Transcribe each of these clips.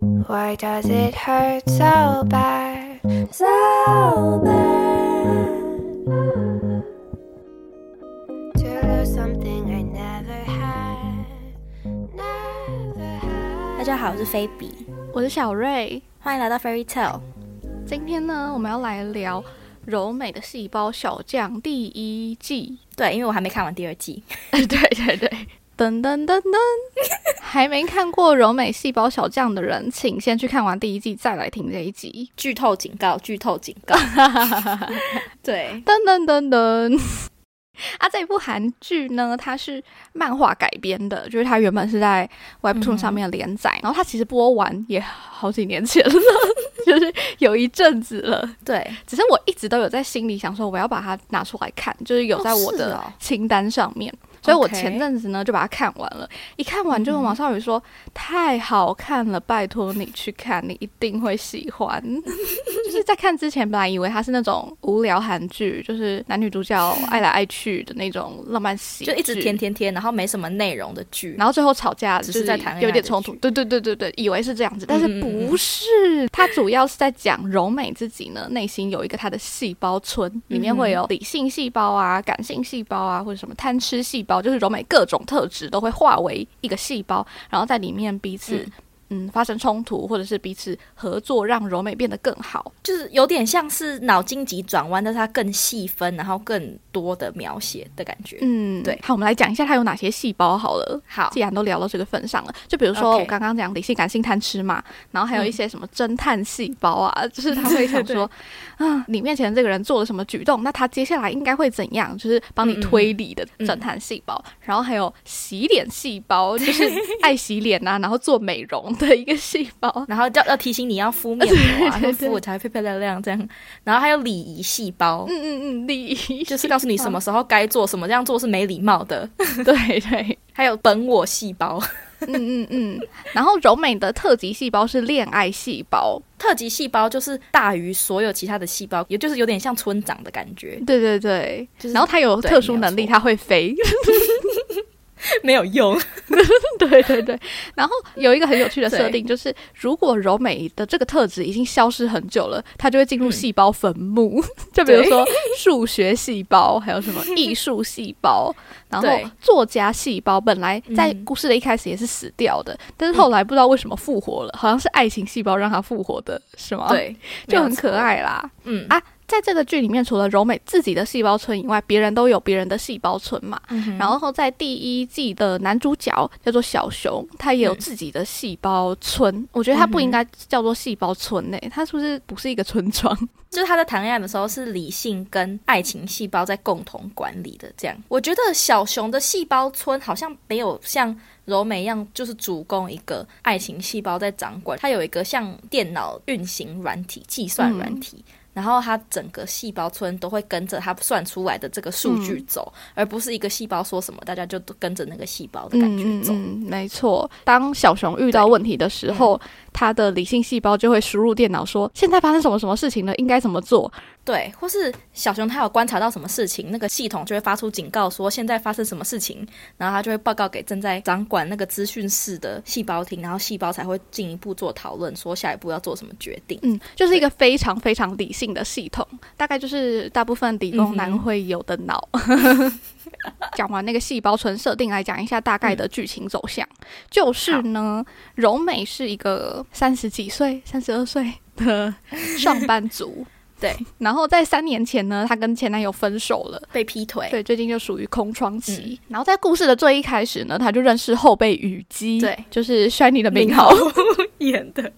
Why does it hurt so bad? So bad. To lose something I never had. Never had. 大家好，我是菲比，我是小瑞。欢迎来到 Fairy Tale。今天呢，我们要来聊《柔美的细胞小将》第一季。对，因为我还没看完第二季。对对对，噔噔噔噔，还没看过《柔美细胞小将》的人，请先去看完第一季，再来听这一集。剧透警告！剧透警告！对，噔噔噔噔。啊，这一部韩剧呢，它是漫画改编的，就是它原本是在 Webtoon 上面连载，然后它其实播完也好几年前了，就是有一阵子了。对，只是我一直都有在心里想说，我要把它拿出来看，就是有在我的清单上面。所以我前阵子呢就把它看完了，一看完就跟王少宇说：“太好看了，拜托你去看，你一定会喜欢。”就是在看之前，本来以为它是那种无聊韩剧，就是男女主角爱来爱去的那种浪漫喜剧，就一直甜甜甜，然后没什么内容的剧。然后最后吵架，只是在谈恋爱有点冲突。对对对对对，以为是这样子，但是不是。它主要是在讲柔美自己呢，内心有一个她的细胞村，里面会有理性细胞啊、感性细胞啊，或者什么贪吃细胞，就是柔美各种特质都会化为一个细胞，然后在里面彼此。嗯嗯，发生冲突，或者是彼此合作，让柔美变得更好。就是有点像是脑筋急转弯，但是它更细分，然后更多的描写的感觉。嗯，对好，我们来讲一下它有哪些细胞好了。好既然都聊到这个份上了，就比如说我刚刚讲理性、感性、贪吃嘛，然后还有一些什么侦探细胞啊，就是他会想说，啊，你面前这个人做了什么举动，那他接下来应该会怎样，就是帮你推理的侦探细胞。然后还有洗脸细胞，就是爱洗脸啊，然后做美容的一个细胞。然后要要提醒你要敷面膜啊，对对要敷我才会漂漂亮亮这样。然后还有礼仪细胞，嗯 嗯嗯，礼仪。就是告诉你什么时候该做什么，这样做是没礼貌的。对对。还有本我细胞，嗯嗯嗯，然后柔美的特级细胞是恋爱细胞，特级细胞就是大于所有其他的细胞，也就是有点像村长的感觉，对对对，就是然后它有特殊能力，它会飞，没有用。对对对。然后有一个很有趣的设定，就是如果柔美的这个特质已经消失很久了，它就会进入细胞坟墓，就比如说数学细胞，还有什么艺术细胞，然后作家细胞，本来在嗯故事的一开始也是死掉的，但是后来不知道为什么复活了，好像是爱情细胞让它复活的，是吗？，对，就很可。爱啦。嗯啊在这个剧里面，除了柔美自己的细胞村以外，别人都有别人的细胞村嘛。嗯然后在第一季的男主角叫做小熊，他也有自己的细胞村。我觉得他不应该叫做细胞村呢、他是不是不是一个村庄？就是他在谈恋爱的时候是理性跟爱情细胞在共同管理的，这样。我觉得小熊的细胞村好像没有像柔美一样，就是主攻一个爱情细胞在掌管，它有一个像电脑运行软体、计算软体。然后它整个细胞村都会跟着它算出来的这个数据走，而不是一个细胞说什么，大家就都跟着那个细胞的感觉走。嗯，没错。当小熊遇到问题的时候，他的理性细胞就会输入电脑说：“现在发生什么什么事情了，应该怎么做。对，或是小熊他有观察到什么事情，那个系统就会发出警告说现在发生什么事情，然后他就会报告给正在掌管那个资讯室的细胞听，然后细胞才会进一步做讨论，说下一步要做什么决定”。嗯，就是一个非常非常理性的系统，大概就是大部分理工男会有的脑。讲完那个细胞村设定，来讲一下大概的剧情走向。就是呢，柔美是一个三十几岁、三十二岁的上班族。对，然后在三年前呢，她跟前男友分手了。被劈腿，对，最近就属于空窗期。然后在故事的最一开始呢，她就认识后辈雨姬，对，就是 Shiny 的名号。演的，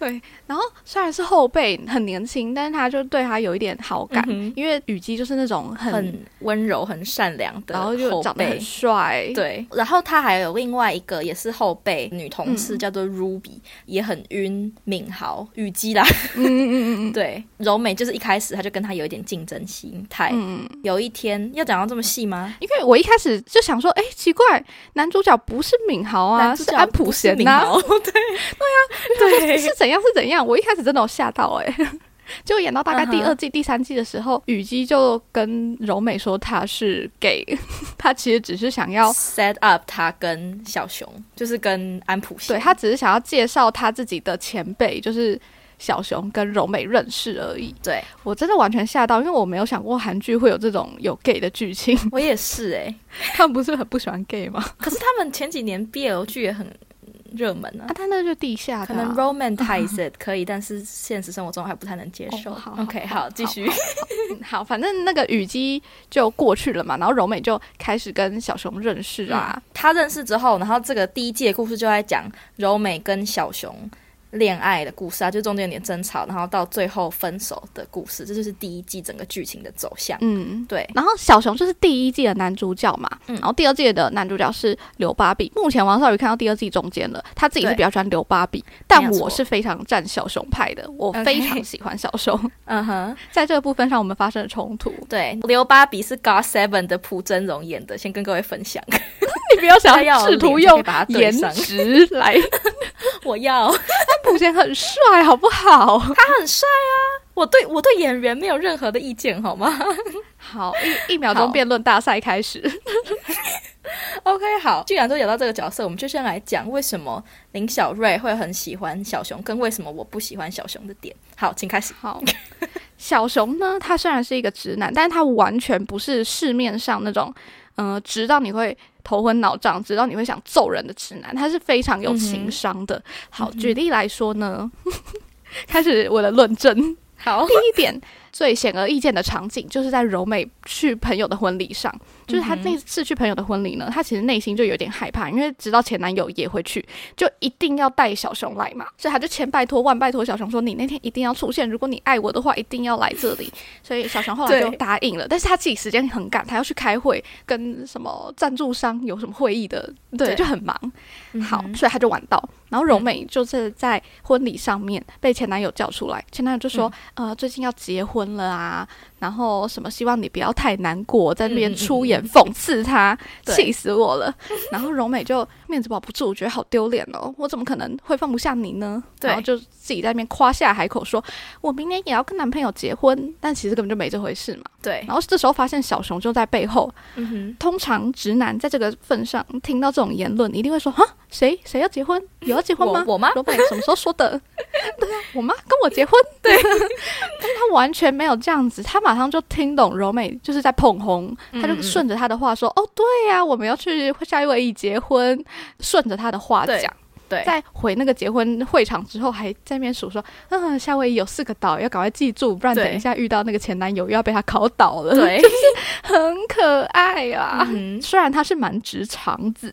对，然后虽然是后辈很年轻，但是他就对他有一点好感，嗯因为雨姬就是那种很，温柔、很善良的然后就长得很。帅，对，然后他还有另外一个也是后辈女同事，嗯叫做 Ruby，也很晕敏豪雨姬啦。嗯嗯嗯嗯 对，柔美就是一开始他就跟他有一点竞争心态。嗯，嗯有一天要讲到这么细吗？因为我一开始就想说，哎，奇怪，男主角不是敏豪啊，是安普贤呐、敏 豪对 对啊，对是怎样是怎样？我一开始真的有吓到哎、就演到大概第二季、第三季的时候，雨姬就跟柔美说他是 gay，他其实只是想要。set up 他跟小熊，就是跟安普贤，对他只是想要介绍他自己的前辈，就是小熊跟柔美认识而已。对我真的完全吓到，因为我没有想过韩剧会有这种有 gay 的剧情。我也是哎、他们不是很不喜欢 gay 吗？可是他们前几年 BL 剧也很热门啊啊，。他那就地下啊、可能 romanticize it 可以，但是现实生活中还不太能接受。哦好 OK，好好，继续。嗯好，反正那个雨姬就过去了嘛，然后柔美就开始跟小熊认识啊。他认识之后，然后这个第一季的故事就在讲柔美跟小熊恋爱的故事啊，就中间有点争吵，然后到最后分手的故事，这就是第一季整个剧情的走向。嗯，对，然后小熊就是第一季的男主角嘛，嗯然后第二季的男主角是刘芭比。目前王少宇看到第二季中间了，他自己是比较喜欢刘芭比，但我是非常站小熊派的，我非常喜欢小熊。嗯哼，在这个部分上，我们发生了冲突。对，刘芭比是 God Seven 的朴真荣演的，先跟各位分享。你不要想要有试图用颜值来，我要，目前很帅，好不好？他很帅啊！我对我对演员没有任何的意见，好吗 好，一一秒钟好辩论大赛开始。OK，好，既然都聊到这个角色，我们就先来讲为什么林小瑞会很喜欢小熊，跟为什么我不喜欢小熊的点。好，请开始。好，小熊呢，他虽然是一个直男，但是他完全不是市面上那种，呃，直到你会头昏脑胀，直到你会想揍人的直男，他是非常有情商的。好，举例来说呢，开始我的论证。好第，一点，最显而易见的场景就是在柔美去朋友的婚礼上，就是她那次去朋友的婚礼呢，她其实内心就有点害怕，因为知道前男友也会去，就一定要带小熊来嘛，所以她就千拜托万拜托小熊说：“你那天一定要出现，如果你爱我的话，一定要来这里。”所以小熊后来就答应了，但是他自己时间很赶，他要去开会，跟什么赞助商有什么会议的，对，对。就很忙。好，嗯所以他就晚到。然后柔美就是在婚礼上面被前男友叫出来，前男友就说：“呃，最近要结婚婚了啊，然后什么希望你不要太难过，在那边出言讽刺他，对气死我了。”然后柔美就面子保不住，我觉得好丢脸哦，我怎么可能会放不下你呢？对然后就自己在那边夸下海口说：“我明年也要跟男朋友结婚。”但其实根本就没这回事嘛。对，然后这时候发现小熊就在背后，嗯哼，通常直男在这个份上听到这种言论，一定会说：“哈，谁谁要结婚？有要结婚吗？我我吗？罗美什么时候说的？对啊，我妈跟我结婚。对，但是他完全没有这样子，他马上就听懂柔美就是在捧红，他就顺着他的话说：“哦，对呀、我们要去夏威夷结婚。”顺着他的话讲。对，在回那个结婚会场之后，还在那边数说：“嗯，夏威夷有四个岛，要赶快记住，不然等一下遇到那个前男友又要被他考倒了。”对，就是很可爱啊。虽然他是蛮直肠子，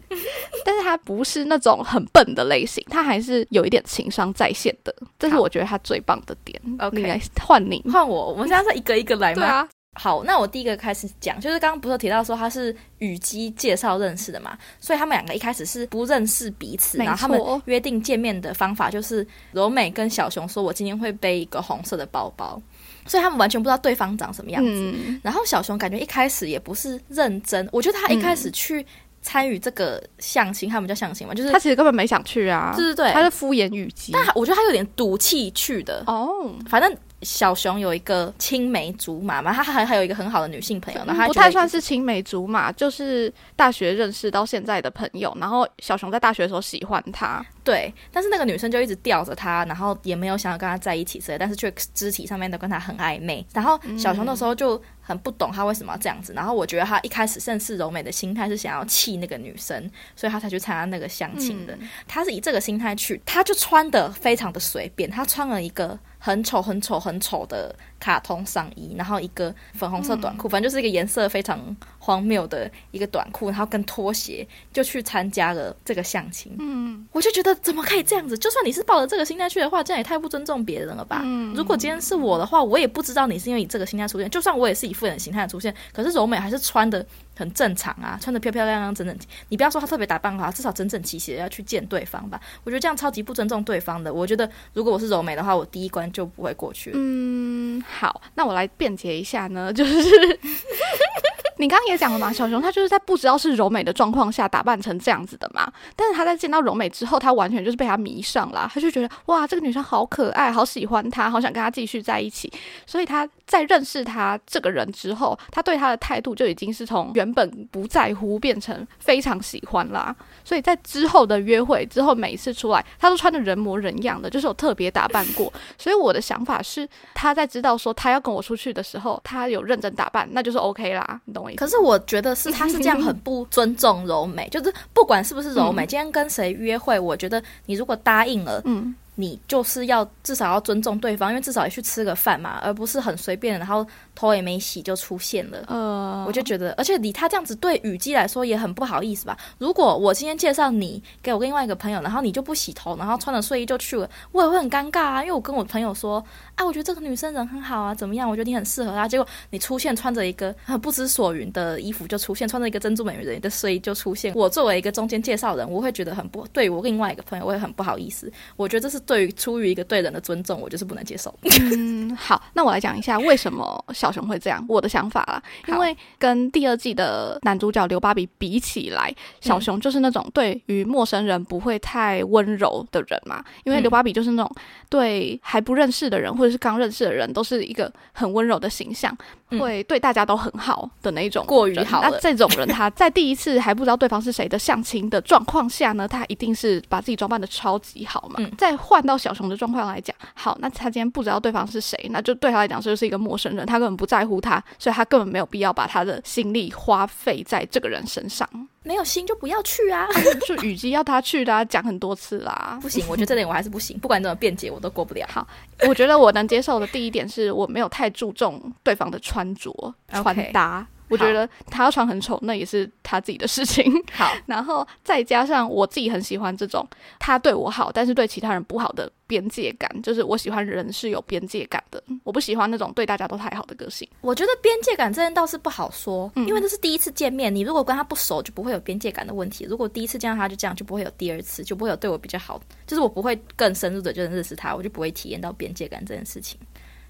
但是他不是那种很笨的类型，他还是有一点情商在线的，这是我觉得他最棒的点。OK 换你，换我，我们现在是一个一个来吗？对啊，好，那我第一个开始讲，就是刚刚不是提到说他是雨姬介绍认识的嘛，所以他们两个一开始是不认识彼此，然后他们约定见面的方法就是柔美跟小熊说，我今天会背一个红色的包包，所以他们完全不知道对方长什么样子。嗯，然后小熊感觉一开始也不是认真，我觉得他一开始去参与这个相亲，他们叫相亲嘛，就是他其实根本没想去啊，对对对他是敷衍雨姬。但我觉得他有点赌气去的，哦，反正。小熊有一个青梅竹马嘛，他还还有一个很好的女性朋友，然后不太算是青梅竹马，就是大学认识到现在的朋友。然后小熊在大学的时候喜欢他，对，但是那个女生就一直吊着他，然后也没有想要跟他在一起之类，但是却肢体上面都跟他很暧昧。然后小熊那时候就很不懂他为什么要这样子。然后我觉得他一开始盛世柔美的心态是想要气那个女生，所以他才去参加那个相亲的。他是以这个心态去，他就穿的非常的随便，他穿了一个很丑、很丑、很丑的卡通上衣，然后一个粉红色短裤，反正就是一个颜色非常荒谬的一个短裤，然后跟拖鞋就去参加了这个相亲。嗯，我就觉得怎么可以这样子？就算你是抱着这个心态去的话，这样也太不尊重别人了吧？嗯如果今天是我的话，我也不知道你是因为以这个心态出现。就算我也是以富人形态出现，可是柔美还是穿的很正常啊，穿的漂漂亮亮、整整齐。你不要说他特别打扮好，至少整整齐齐的要去见对方吧。我觉得这样超级不尊重对方的。我觉得如果我是柔美的话，我第一关就不会过去。嗯，好，那我来辩解一下呢，就是 你刚刚也讲了嘛，小熊他就是在不知道是柔美的状况下打扮成这样子的嘛。但是他在见到柔美之后，他完全就是被她迷上了，他就觉得哇，这个女生好可爱，好喜欢她，好想跟她继续在一起。所以他在认识她这个人之后，他对她的态度就已经是从原本不在乎变成非常喜欢啦。所以在之后的约会之后，每一次出来，他都穿的人模人样的，就是有特别打扮过。所以我的想法是，他在知道说他要跟我出去的时候，他有认真打扮，那就是 OK 啦，你懂可是我觉得是他是这样很不尊重柔美，就是不管是不是柔美，今天跟谁约会，我觉得你如果答应了，嗯。你就是要至少要尊重对方，因为至少也去吃个饭嘛，而不是很随便，然后头也没洗就出现了。呃，我就觉得，而且你他这样子对雨姬来说也很不好意思吧？如果我今天介绍你给我另外一个朋友，然后你就不洗头，然后穿着睡衣就去了，我也会很尴尬啊。因为我跟我朋友说，啊，我觉得这个女生人很好啊，怎么样？我觉得你很适合她。结果你出现穿着一个很不知所云的衣服就出现，穿着一个珍珠美人鱼的睡衣就出现。我作为一个中间介绍人，我会觉得很不对我另外一个朋友，我也很不好意思。我觉得这是对于出于一个。对人的尊重，我就是不能接受。嗯，好，那我来讲一下为什么小熊会这样，我的想法啦。因为跟第二季的男主角刘芭比比起来，小熊就是那种对于陌生人不会太温柔的人嘛。因为刘芭比就是那种对还不认识的人或者是刚认识的人，都是一个很温柔的形象，会对大家都很好的那一种。过于好，那这种人他在第一次还不知道对方是谁的相亲的状况下呢，他一定是把自己装扮的超级好嘛。再换到小熊的状况。来讲好，那他今天不知道对方是谁，那就对他来讲就是一个陌生人，他根本不在乎他，所以他根本没有必要把他的心力花费在这个人身上。没有心就不要去啊！就雨姬要他去的，讲很多次啦。不行，我觉得这点我还是不行，不管怎么辩解，我都过不了。好，我觉得我能接受的第一点是我没有太注重对方的穿着穿搭。我觉得他要穿很丑，那也是他自己的事情。好，然后再加上我自己很喜欢这种他对我好，但是对其他人不好的边界感，就是我喜欢人是有边界感的，我不喜欢那种对大家都太好的个性。我觉得边界感这件倒是不好说，因为这是第一次见面，你如果跟他不熟，就不会有边界感的问题。如果第一次见到他就这样，就不会有第二次，就不会有对我比较好，就是我不会更深入的就认识他，我就不会体验到边界感这件事情。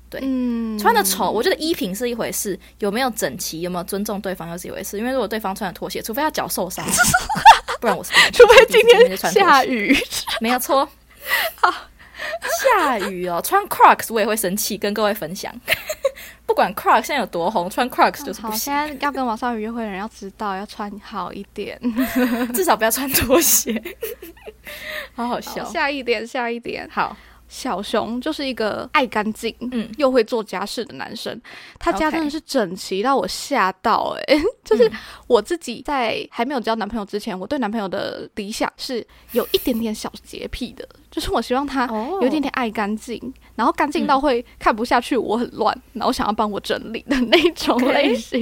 对，嗯穿的丑，我觉得衣品是一回事，有没有整齐，有没有尊重对方又是一回事。因为如果对方穿的拖鞋，除非他脚受伤，不然我是 除非今天下雨，没有错。好，下雨哦，穿 Crocs 我也会生气，跟各位分享。不管 Crocs 现在有多红，穿 Crocs 就是不行。现在要跟王少宇约会的人要知道，要穿好一点，至少不要穿拖鞋。好好笑，下一点，下一点，好。小熊就是一个爱干净，嗯，又会做家事的男生。他家真的是整齐到我吓到，哎，就是我自己在还没有交男朋友之前，我对男朋友的理想是有一点点小洁癖的。就是我希望他有点点爱干净，然后干净到会看不下去我很乱，然后想要帮我整理的那种类型。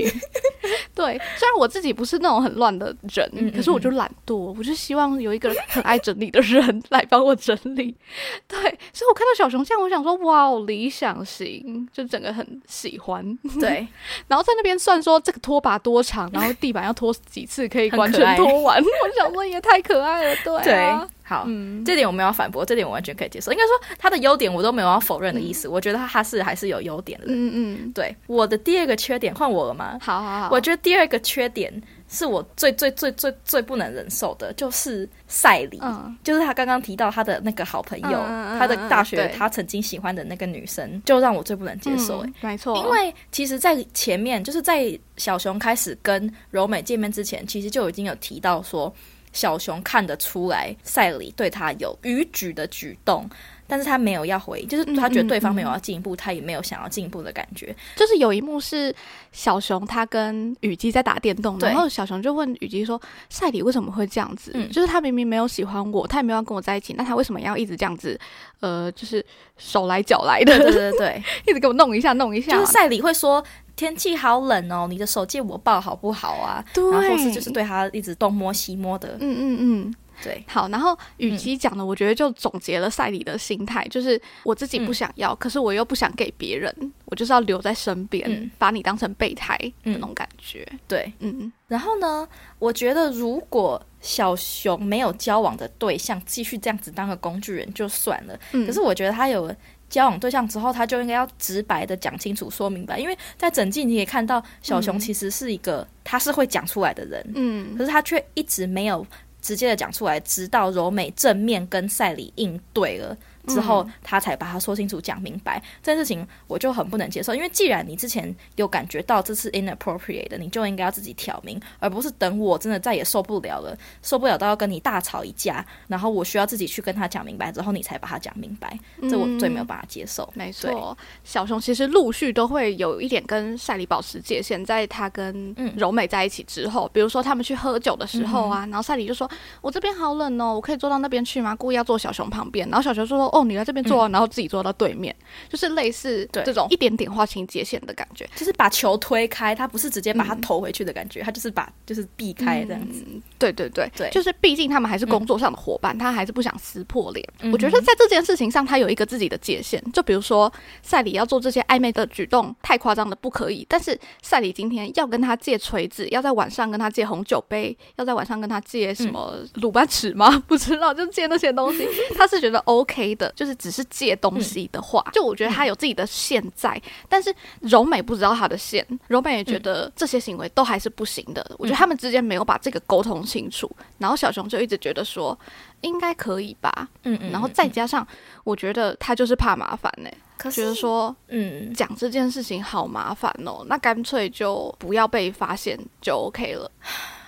对，虽然我自己不是那种很乱的人，可是我就懒惰，我就希望有一个很爱整理的人来帮我整理。对，所以我看到小熊这样，我想说哇，理想型，就整个很喜欢。对，然后在那边算说这个拖把多长，然后地板要拖几次可以完全拖完，我想说也太可爱了，对啊。好，这点我没有反驳，这点我完全可以接受。应该说他的优点我都没有要否认的意思，我觉得他他是还是有优点的。嗯嗯，对，我的第二个缺点换我了吗？好好好，我觉得第二个缺点是我最最最最最不能忍受的，就是赛里，就是他刚刚提到他的那个好朋友，他的大学他曾经喜欢的那个女生，就让我最不能接受。哎，没错，因为其实，在前面就是在小熊开始跟柔美见面之前，其实就已经有提到说。小熊看得出来，赛里对他有逾矩的举动，但是他没有要回应，就是他觉得对方没有要进一步，他也没有想要进一步的感觉。就是有一幕是小熊他跟雨姬在打电动，然后小熊就问雨姬说：“赛里为什么会这样子？就是他明明没有喜欢我，他也没有要跟我在一起，那他为什么要一直这样子？呃，就是手来脚来的，对对对，一直给我弄一下弄一下。就是赛里会说。”天气好冷哦，你的手借我抱好不好啊？对，然后是就是对他一直东摸西摸的。嗯嗯嗯，对。好，然后与其讲的，我觉得就总结了赛里的心态，就是我自己不想要，可是我又不想给别人，我就是要留在身边，把你当成备胎那种感觉。对，嗯。然后呢，我觉得如果小熊没有交往的对象，继续这样子当个工具人就算了。可是我觉得他有。交往对象之后，他就应该要直白的讲清楚、说明白。因为在整季你也看到，小熊其实是一个他是会讲出来的人，嗯可是他却一直没有直接的讲出来，直到柔美正面跟赛里应对了。之后，他才把它说清楚、讲明白这件事情，我就很不能接受。因为既然你之前有感觉到这是 inappropriate 的，你就应该要自己挑明，而不是等我真的再也受不了了，受不了到要跟你大吵一架，然后我需要自己去跟他讲明白之后，你才把它讲明白，这我最没有办法接受。没错，小熊其实陆续都会有一点跟赛里保持界限，在他跟嗯柔美在一起之后，比如说他们去喝酒的时候啊，然后赛里就说：“我这边好冷哦，我可以坐到那边去吗？”故意要坐小熊旁边，然后小熊就说：“哦，你来这边坐啊。然后自己坐到对面，就是类似这种一点点划清界限的感觉。就是把球推开，他不是直接把它投回去的感觉，他就是把就是避开这样子。对对对，对就是毕竟他们还是工作上的伙伴，他还是不想撕破脸。嗯我觉得在这件事情上，他有一个自己的界限。就比如说赛里要做这些暧昧的举动，太夸张的不可以。但是赛里今天要跟他借锤子，要在晚上跟他借红酒杯，要在晚上跟他借什么鲁班尺吗？不知道，就借那些东西，他是觉得 OK 的。就是只是借东西的话，就我觉得他有自己的线在，但是柔美不知道他的线，柔美也觉得这些行为都还是不行的。我觉得他们之间没有把这个沟通清楚，然后小熊就一直觉得说应该可以吧，嗯嗯，然后再加上我觉得他就是怕麻烦呢、可是觉得说嗯，讲这件事情好麻烦哦，那干脆就不要被发现就 OK 了。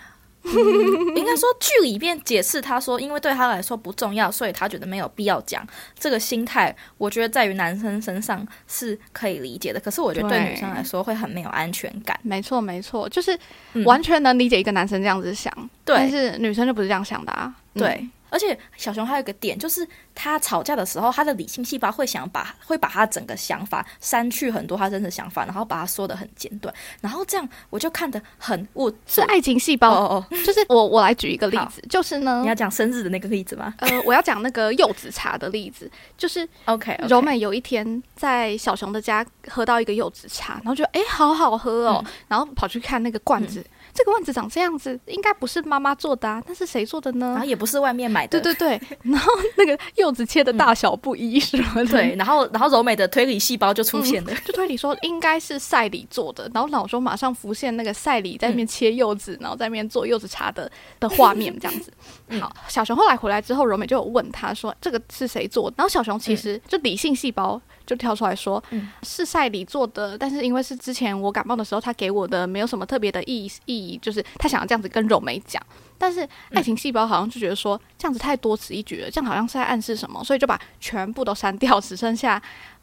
应该说剧里面解释他说，因为对他来说不重要，所以他觉得没有必要讲。这个心态，我觉得在于男生身上是可以理解的，可是我觉得对对女生来说会很没有安全感。没错，没错，就是嗯完全能理解一个男生这样子想，但是女生就不是这样想的啊。嗯对，而且小熊还有一个点，就是他吵架的时候，他的理性细胞会想把会把他整个想法删去很多他真的想法，然后把它说的很简短，然后这样我就看得很我是爱情细胞，哦哦，就是我我来举一个例子，就是呢你，要讲生日的那个例子吗呃，我要讲那个柚子茶的例子，就是？OK，, 柔美有一天在小熊的家喝到一个柚子茶，然后就诶好好喝哦，嗯然后跑去看那个罐子，这个罐子长这样子，应该不是妈妈做的啊，那是谁做的呢然后？也不是外面买的，对对对，然后那个柚子切的大小不一什么的，对，然后然后柔美的推理细胞就出现了。就推理说应该是赛里做的，然后脑中马上浮现那个赛里在那边切柚子，然后在那边做柚子茶的的画面，这样子。嗯好，小熊后来回来之后，柔美就有问他说这个是谁做的，然后小熊其实就理性细胞就跳出来说、嗯是赛里做的，但是因为是之前我感冒的时候他给我的，没有什么特别的意义意义，就是他想要这样子跟柔美讲。但是爱情细胞好像就觉得说这样子太多此一举了，这样好像是在暗示什么，所以就把全部都删掉，只剩下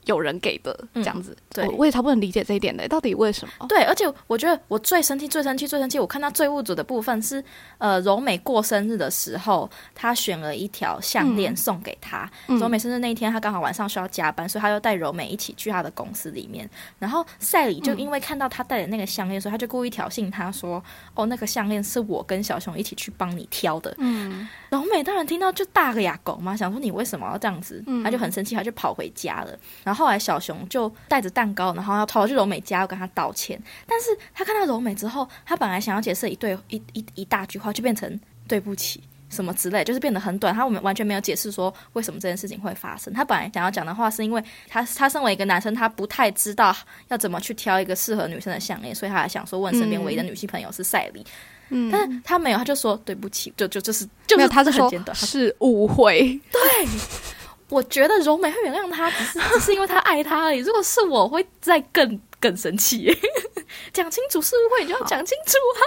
有人给的这样子。对我我也超不能理解这一点的，到底为什么？对，而且我觉得我最生气、最生气、最生气，我看到最物主的部分是，呃，柔美过生日的时候，她选了一条项链送给他。嗯柔美生日那一天，她刚好晚上需要加班，所以她就带柔美一起去她的公司里面。然后赛里就因为看到她戴的那个项链，所以他就故意挑衅她说：“哦，那个项链是我跟小熊一起去帮你挑的。”嗯，柔美当然听到就大个哑狗嘛，想说你为什么要这样子？嗯他就很生气，他就跑回家了。然后后来小熊就带着蛋糕，然后要跑去柔美家要跟他道歉。但是他看到柔美之后，他本来想要解释一对一一一大句话，就变成对不起。什么之类，就是变得很短。他我们完全没有解释说为什么这件事情会发生。他本来想要讲的话，是因为他他身为一个男生，他不太知道要怎么去挑一个适合女生的项链，所以他还想说问身边唯一的女性朋友是赛里。嗯但是他没有，他就说对不起，就就就是就是他是说很简短。他是误会。我觉得柔美会原谅他，只是只是因为他爱他而已。如果是我，会再更更生气。讲清楚是误会，你就要讲清楚啊！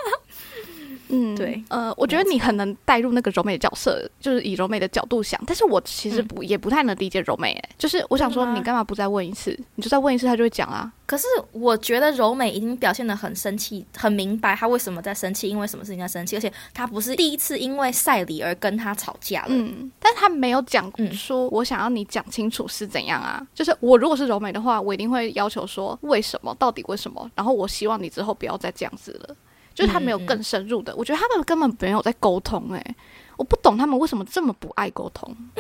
嗯，对，呃，我觉得你很能带入那个柔美的角色，就是以柔美的角度想，但是我其实不、也不太能理解柔美，哎，就是我想说，你干嘛不再问一次？你就再问一次，他就会讲啊。可是我觉得柔美已经表现的很生气，很明白他为什么在生气，因为什么事情在生气，而且他不是第一次因为赛里而跟他吵架了。嗯，但他没有讲嗯说，我想要你讲清楚是怎样啊？就是我如果是柔美的话，我一定会要求说，为什么？到底为什么？然后我希望你之后不要再这样子了。就是他没有更深入的，我觉得他们根本没有在沟通、欸。我不懂他们为什么这么不爱沟通。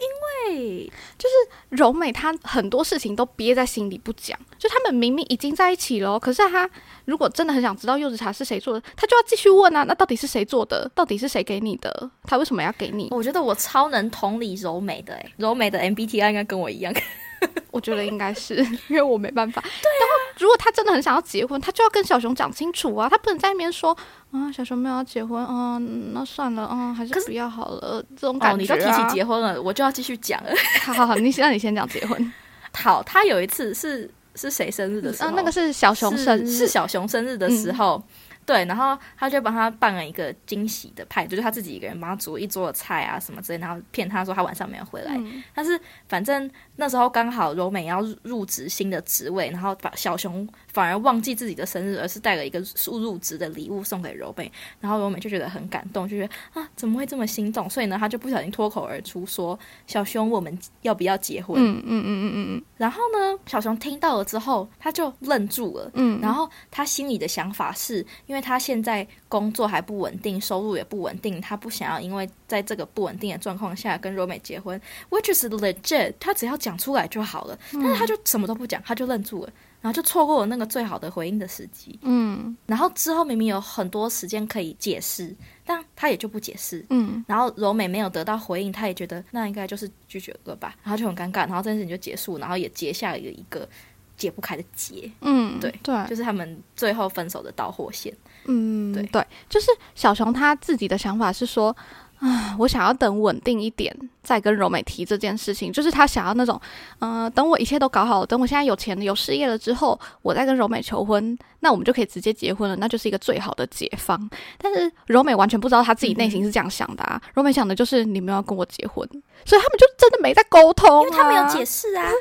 因为就是，柔美她很多事情都憋在心里不讲，就他们明明已经在一起了哦，可是他如果真的很想知道柚子茶是谁做的，他就要继续问啊，那到底是谁做的？到底是谁给你的？他为什么要给你？我觉得我超能同理柔美的、欸，柔美的 MBTI 应该跟我一样。我觉得应该是，因为我没办法。对然后如果他真的很想要结婚，他就要跟小熊讲清楚啊，他不能在那边说啊，小熊没有要结婚，嗯，那算了，嗯，还是不要好了，这种感哦，觉、啊你都提起结婚了，我就要继续讲了。好好好，你先，那你先讲结婚。好，他有一次是是谁生日的时候？啊，那个是小熊生日，是是小熊生日的时候。对，然后他就帮他办了一个惊喜的派，就是他自己一个人帮他煮一桌的菜啊什么之类，然后骗他说他晚上没有回来。嗯但是反正那时候刚好柔美要入入职新的职位，然后把小熊反而忘记自己的生日，而是带了一个入入职的礼物送给柔美，然后柔美就觉得很感动，就觉得啊怎么会这么心动？所以呢，他就不小心脱口而出说：“小熊，我们要不要结婚？”嗯嗯嗯嗯嗯然后呢，小熊听到了之后，他就愣住了。嗯，然后他心里的想法是，因为他现在工作还不稳定，收入也不稳定，他不想要因为在这个不稳定的状况下跟柔美结婚，which is legit，他只要讲出来就好了。但是他就什么都不讲，他就愣住了，然后就错过了那个最好的回应的时机。嗯然后之后明明有很多时间可以解释，但他也就不解释。嗯然后柔美没有得到回应，他也觉得那应该就是拒绝了吧，然后就很尴尬，然后这件事情就结束，然后也结下了一个解不开的结，嗯，对对，就是他们最后分手的导火线。嗯，对。对，就是小熊他自己的想法是说，啊，我想要等稳定一点再跟柔美提这件事情，就是他想要那种，呃，等我一切都搞好了，等我现在有钱了、有事业了之后，我再跟柔美求婚，那我们就可以直接结婚了，那就是一个最好的解方。但是柔美完全不知道他自己内心是这样想的啊，柔美想的就是你们要跟我结婚，所以他们就真的没在沟通、啊，因为他没有解释啊。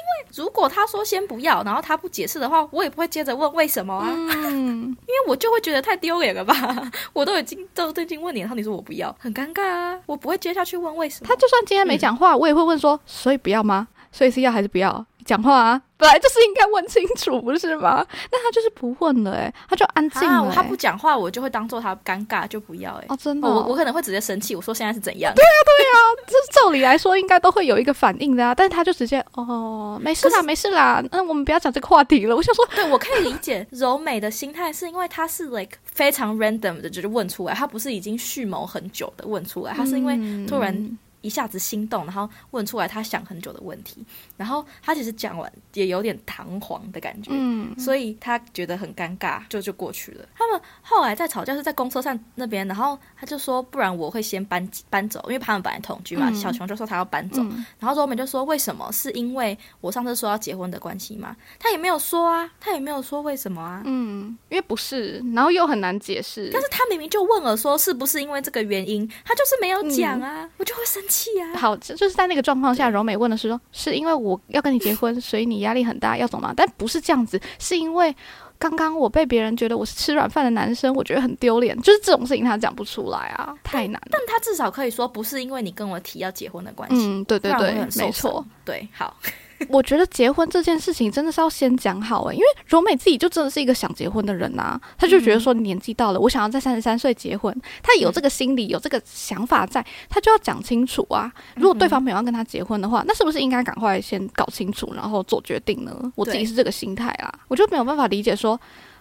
因为如果他说先不要，然后他不解释的话，我也不会接着问为什么啊，嗯，因为我就会觉得太丢脸了吧。我都已经都都已经问你了，然后你说我不要，很尴尬啊，我不会接下去问为什么。他就算今天没讲话，我也会问说，所以不要吗？所以是要还是不要？讲话啊，本来就是应该问清楚，不是吗？那他就是不问了、欸，他就安静了、欸。啊，他不讲话，我就会当做他尴尬，就不要哎、哦，真的哦哦、我我可能会直接生气，我说现在是怎样？对呀，对呀这照理来说应该都会有一个反应的啊，但是他就直接哦，没事啦，没事啦，那我们不要讲这个话题了。我想说，对，我可以理解柔美的心态，是因为他是 like 非常 random 的，就是问出来，他不是已经蓄谋很久的问出来，他是因为突然一下子心动，然后问出来他想很久的问题，然后他其实讲完也有点堂皇的感觉，嗯所以他觉得很尴尬，就就过去了。他们后来在吵架是在公车站那边，然后他就说，不然我会先搬搬走，因为他们本来同居嘛。嗯小熊就说他要搬走，嗯然后周美就说为什么？是因为我上次说要结婚的关系吗？他也没有说啊，他也没有说为什么啊。嗯，因为不是，然后又很难解释。但是他明明就问了说是不是因为这个原因，他就是没有讲啊，我就会生气啊。好，就就是在那个状况下，柔美问的是说，是因为我要跟你结婚，所以你压力很大，要走吗？但不是这样子，是因为刚刚我被别人觉得我是吃软饭的男生，我觉得很丢脸，就是这种事情他讲不出来啊，太难了。但他至少可以说不是因为你跟我提要结婚的关系，嗯，对对对没错。。对，好，我觉得结婚这件事情真的是要先讲好欸诶，因为柔美自己就真的是一个想结婚的人呐、她就觉得说年纪到了，我想要在三十三岁结婚，她有这个心理，有这个想法在，她就要讲清楚啊。如果对方没有要跟她结婚的话，那是不是应该赶快先搞清楚，然后做决定呢？我自己是这个心态啦，我就没有办法理解说。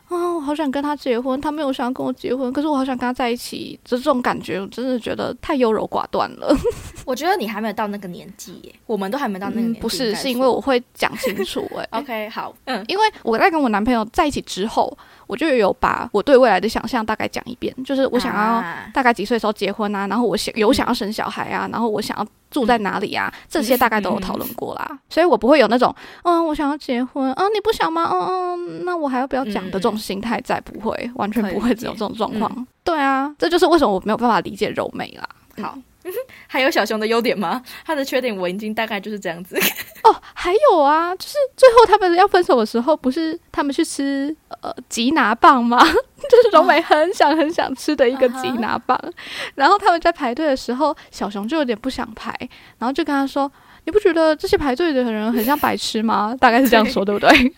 啊、我好想跟他结婚，他没有想要跟我结婚，可是我好想跟他在一起，就这种感觉，我真的觉得太优柔寡断了。我觉得你还没有到那个年纪耶，我们都还没到那个年。不是，是因为我会讲清楚、哎，OK 好，嗯，因为我在跟我男朋友在一起之后，我就有把我对未来的想象大概讲一遍，就是我想要啊大概几岁的时候结婚啊，然后我想有想要生小孩啊，然后我想要住在哪里啊，这些大概都有讨论过啦。所以我不会有那种嗯，我想要结婚，啊，你不想吗？嗯嗯，那我还要不要讲的这种心态在，不会，完全不会只有这种状况。对啊，这就是为什么我没有办法理解柔美啦。好。还有小熊的优点吗？他的缺点我已经大概就是这样子。哦，还有啊，就是最后他们要分手的时候，不是他们去吃呃吉拿棒吗？就是柔美很想很想吃的一个吉拿棒。然后他们在排队的时候，小熊就有点不想排，然后就跟他说：“你不觉得这些排队的人很像白痴吗？” 大概是这样说，对不对？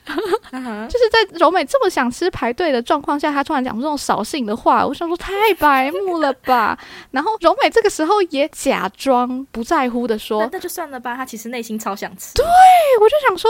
就是在柔美这么想吃排队的状况下，他突然讲出这种扫兴的话，我想说太白目了吧。然后柔美这个时候也假装不在乎的说那：“那就算了吧，他其实内心超想吃。对，我就想说，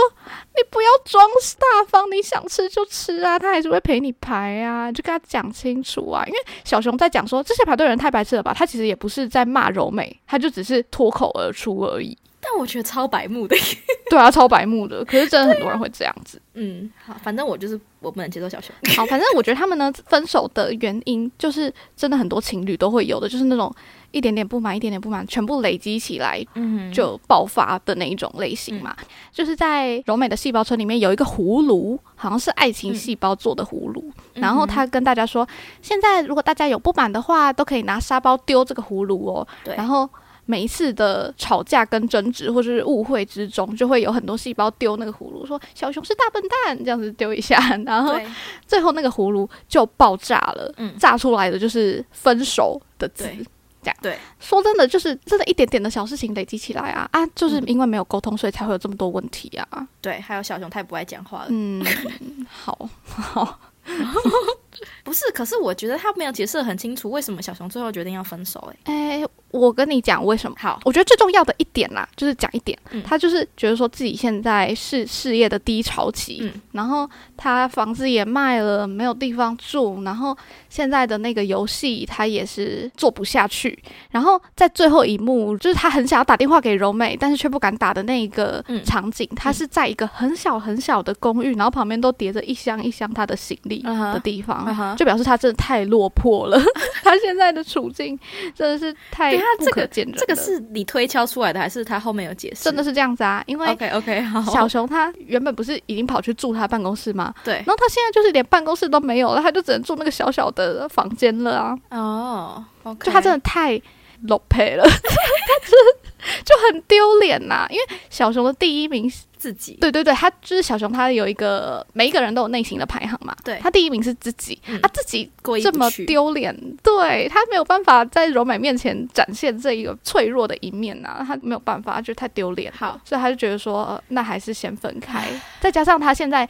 你不要装大方，你想吃就吃啊，他还是会陪你排啊，就跟他讲清楚啊。因为小熊在讲说这些排队人太白痴了吧，他其实也不是在骂柔美，他就只是脱口而出而已。但但我觉得超白目的。对啊，超白目的。可是真的很多人会这样子。嗯，好，反正我就是我不能接受小熊。好，反正我觉得他们呢分手的原因就是真的很多情侣都会有的，就是那种一点点不满，一点点不满，全部累积起来嗯，就爆发的那一种类型嘛。就是在柔美的细胞村里面有一个葫芦，好像是爱情细胞做的葫芦。然后他跟大家说，现在如果大家有不满的话，都可以拿沙包丢这个葫芦哦。对然后。每一次的吵架跟争执或者是误会之中，就会有很多细胞丢那个葫芦，说小熊是大笨蛋，这样子丢一下，然后最后那个葫芦就爆炸了，嗯炸出来的就是分手的字。对这样对，说真的，就是真的一点点的小事情累积起来啊啊，就是嗯因为没有沟通，所以才会有这么多问题啊。对，还有小熊太不爱讲话了。嗯，好好，不是，可是我觉得他没有解释得很清楚，为什么小熊最后决定要分手、欸。哎、我跟你讲为什么。好，我觉得最重要的一点啦，就是讲一点，嗯他就是觉得说自己现在是事业的低潮期，嗯然后他房子也卖了，没有地方住，然后现在的那个游戏他也是做不下去，然后在最后一幕，就是他很想要打电话给柔美，但是却不敢打的那一个嗯场景，他是在一个很小很小的公寓，然后旁边都叠着一箱一箱他的行李的地方就表示他真的太落魄了，他现在的处境真的是太这个可见人了。这个是你推敲出来的，还是他后面有解释？真的是这样子啊，因为 OK OK 好，小熊他原本不是已经跑去住他办公室吗？对然后他现在就是连办公室都没有了，他就只能住那个小小的房间了啊！哦他真的太 low pay 了，他真 就很丢脸呐。因为小熊的第一名是，自己。对对对，他就是小熊，他有一个每一个人都有内心的排行嘛。对。他第一名是自己，嗯。他自己这么，丢脸，对他没有办法在柔美面前展现这一个脆弱的一面呐、他没有办法，就太丢脸，好。所以他就觉得说，呃那还是先分开。再加上他现在，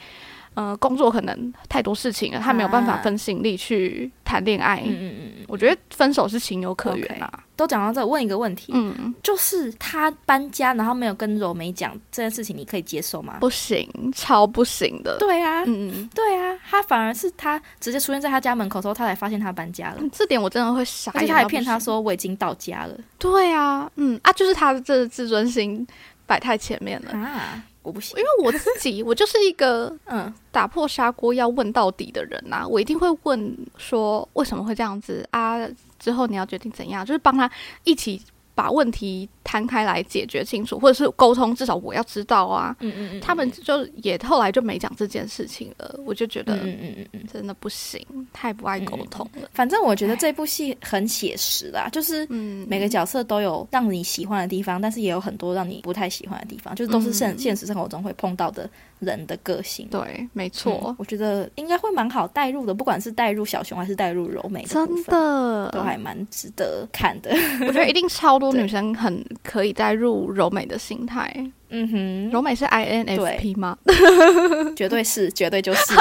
呃，工作可能太多事情了，他没有办法啊。分心力去谈恋爱。嗯嗯嗯嗯，我觉得分手是情有可原啊。都讲到这，问一个问题，嗯，就是他搬家，然后没有跟柔美讲这件事情，你可以接受吗？不行，超不行的。对啊，嗯，对啊，他反而是他直接出现在他家门口之后，他才发现他搬家了，嗯这点我真的会傻。而且他还骗他。说我已经到家了对啊，嗯啊，就是他的这自尊心摆太前面了。啊，我不行因，为我自己，我就是一个 嗯打破砂锅要问到底的人呐、我一定会问说为什么会这样子啊？之后你要决定怎样，就是帮他一起把问题摊开来解决清楚，或者是沟通，至少我要知道啊。嗯嗯嗯，他们就也后来就没讲这件事情了，我就觉得嗯嗯嗯嗯嗯，真的不行，太不爱沟通了。反正我觉得这部戏很写实啦，就是嗯，每个角色都有让你喜欢的地方，但是也有很多让你不太喜欢的地方，就是都是现嗯现实生活中会碰到的人的个性。对，没嗯错，我觉得应该会蛮好带入的，不管是带入小熊还是带入柔美的真，的都还蛮值得看的。我觉得一定超多女生很可以带入柔美的心态。嗯哼，柔美是 INFP 吗？绝对是，绝对就是。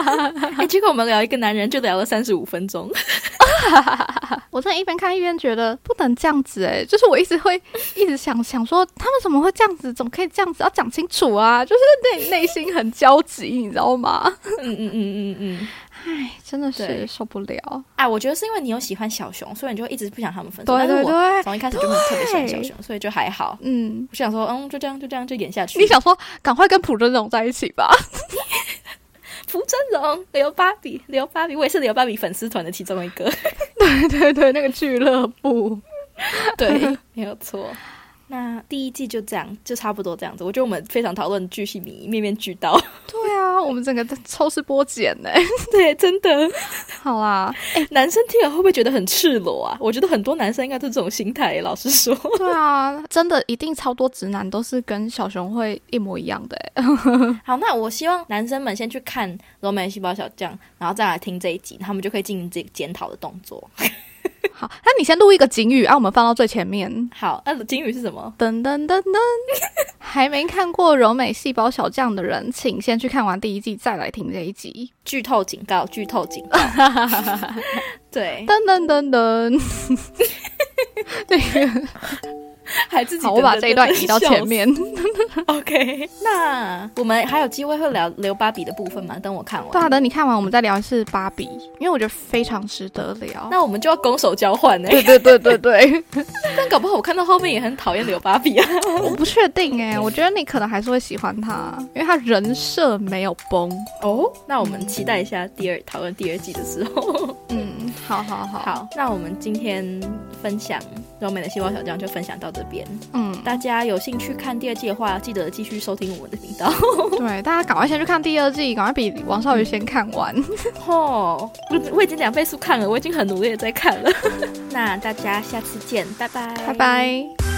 哎、结果我们聊一个男人就聊了三十五分钟。我真的一边看一边觉得不能这样子哎、就是我一直会一直想想说他们怎么会这样子，怎么可以这样子？要讲清楚啊！就是内内心很焦急，你知道吗？嗯嗯嗯嗯嗯。唉，真的是受不了。哎，我觉得是因为你有喜欢小熊，所以你就一直不想他们分手。对对但是我对，从一开始就没有特别喜欢小熊，所以就还好。嗯，我想说，嗯，就这样，就这样，就演下去。你想说赶快跟朴真荣在一起吧？朴真荣、刘芭比、刘芭比，我也是刘芭比粉丝团的其中一个。对对对，那个俱乐部。对，没有错。那第一季就这样，就差不多这样子。我觉得我们非常讨论巨细靡遗，面面俱到。对啊，我们整个在抽丝剥茧呢。对，真的。好啦，男生听了会不会觉得很赤裸啊？我觉得很多男生应该都是这种心态。老实说，对啊，真的一定超多直男都是跟小熊会一模一样的欸。好，那我希望男生们先去看《柔美的细胞小将》，然后再来听这一集，他们就可以进行这个检讨的动作。好，那你先录一个警语，啊，我们放到最前面。好，那警语是什么？噔噔噔噔，还没看过《柔美细胞小将》的人，请先去看完第一季，再来听这一集。剧透警告！剧透警告！对，噔噔噔噔，那个 还自己好，我把这一段移到前。面。OK，那我们还有机会会聊留芭比的部分吗？等我看完。对啊，等你看完，我们再聊一次芭比，因为我觉得非常值得聊。那我们就要攻守交换呢、对对对对对，但搞不好我看到后面也很讨厌留芭比啊。我不确定哎，我觉得你可能还是会喜欢他，因为他人设没有崩。哦，那我们期待一下第二讨论第二季的时候。嗯，好好好，好，那我们今天分享柔美的细胞小将就分享到这边。嗯，大家有兴趣看第二季的话，记得继续收听我们的频道。对，大家赶快先去看第二季，赶快比王少宇先看完。哦，我我已经两倍速看了，我已经很努力的在看了。那大家下次见，拜拜，拜拜。